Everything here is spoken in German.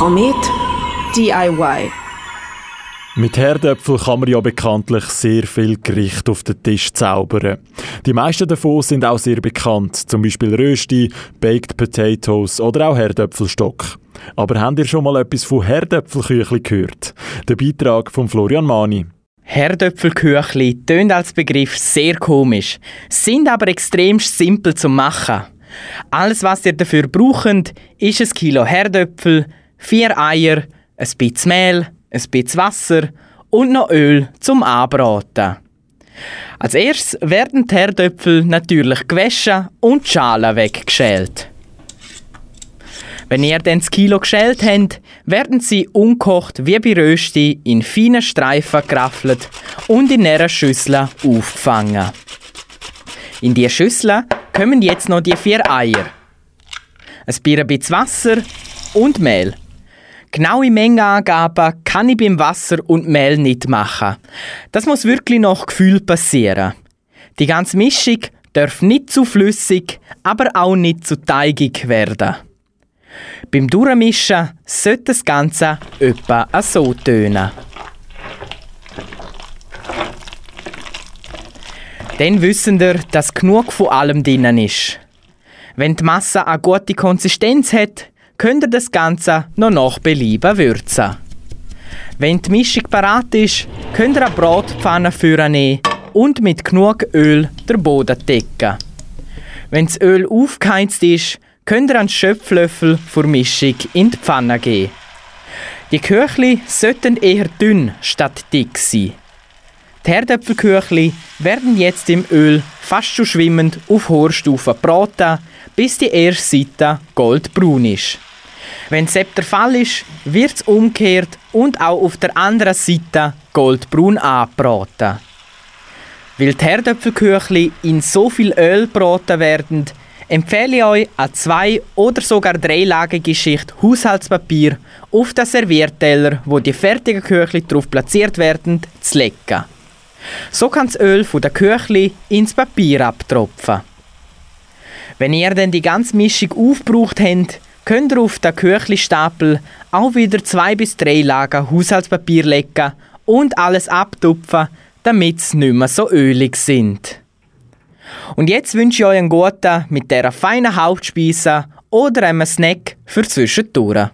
Komet DIY. Mit Herdöpfel kann man ja bekanntlich sehr viel Gericht auf den Tisch zaubern. Die meisten davon sind auch sehr bekannt, zum Beispiel Rösti, Baked Potatoes oder auch Herdöpfelstock. Aber habt ihr schon mal etwas von Herdöpfelküchli gehört? Der Beitrag von Florian Mani. Herdöpfelküchli tönt als Begriff sehr komisch, sind aber extrem simpel zu machen. Alles, was ihr dafür braucht, ist ein Kilo Herdöpfel, vier Eier, ein bisschen Mehl, ein bisschen Wasser und noch Öl zum Anbraten. Als erstes werden die Herdöpfel natürlich gewaschen und die Schalen weggeschält. Wenn ihr dann das Kilo geschält habt, werden sie unkocht wie bei Rösti in feinen Streifen geraffelt und in einer Schüssel aufgefangen. In diese Schüssel kommen jetzt noch die vier Eier, ein bisschen Wasser und Mehl. Genaue Mengenangaben kann ich beim Wasser und Mehl nicht machen. Das muss wirklich nach Gefühl passieren. Die ganze Mischung darf nicht zu flüssig, aber auch nicht zu teigig werden. Beim Durchmischen sollte das Ganze etwa so tönen. Dann wissen wir, dass genug von allem drin ist. Wenn die Masse eine gute Konsistenz hat, könnt ihr das Ganze noch nach Belieben würzen. Wenn die Mischung parat ist, könnt ihr eine Bratpfanne nehmen und mit genug Öl den Boden decken. Wenn das Öl aufgeheizt ist, könnt ihr einen Schöpflöffel vor Mischung in die Pfanne geben. Die Küchli sollten eher dünn statt dick sein. Die Herdöpfelküchli werden jetzt im Öl fast schon schwimmend auf hoher Stufe gebraten, bis die erste Seite goldbraun ist. Wenn das der Fall ist, wird es umgekehrt und auch auf der anderen Seite goldbraun angebraten. Weil die Herdöpfelküchli in so viel Öl gebraten werden, empfehle ich euch eine zwei- oder sogar dreilagige Schicht Haushaltspapier auf den Servierteller, wo die fertigen Küchli darauf platziert werden, zu legen. So kann das Öl von der Küchli ins Papier abtropfen. Wenn ihr dann die ganze Mischung aufgebraucht habt, könnt ihr auf den Küchlistapel auch wieder zwei bis drei Lagen Haushaltspapier legen und alles abtupfen, damit sie nicht mehr so ölig sind. Und jetzt wünsche ich euch einen guten mit dieser feinen Hauptspeise oder einem Snack für zwischendurch.